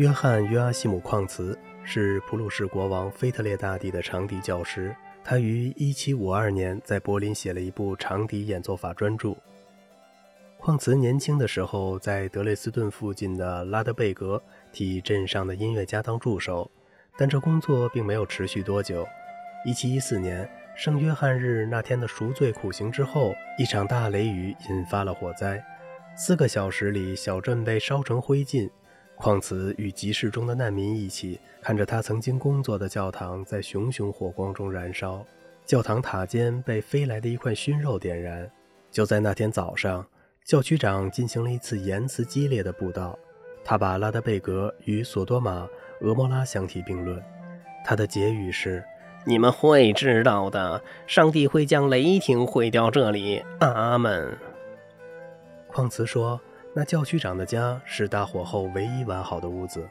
约翰·约阿希姆·矿茨是普鲁士国王腓特烈大帝的长笛教师。他于1752年在柏林写了一部长笛演奏法专著。矿茨年轻的时候在德累斯顿附近的拉德贝格替镇上的音乐家当助手，但这工作并没有持续多久。1714年圣约翰日那天的赎罪苦行之后，一场大雷雨引发了火灾，四个小时里小镇被烧成灰烬。况此与集市中的难民一起，看着他曾经工作的教堂在熊熊火光中燃烧，教堂塔尖被飞来的一块熏肉点燃。就在那天早上，教区长进行了一次言辞激烈的布道，他把拉德贝格与索多玛、俄摩拉相提并论。他的结语是：“你们会知道的，上帝会将雷霆毁掉这里。”阿门。况茨说。那教区长的家是大火后唯一完好的屋子。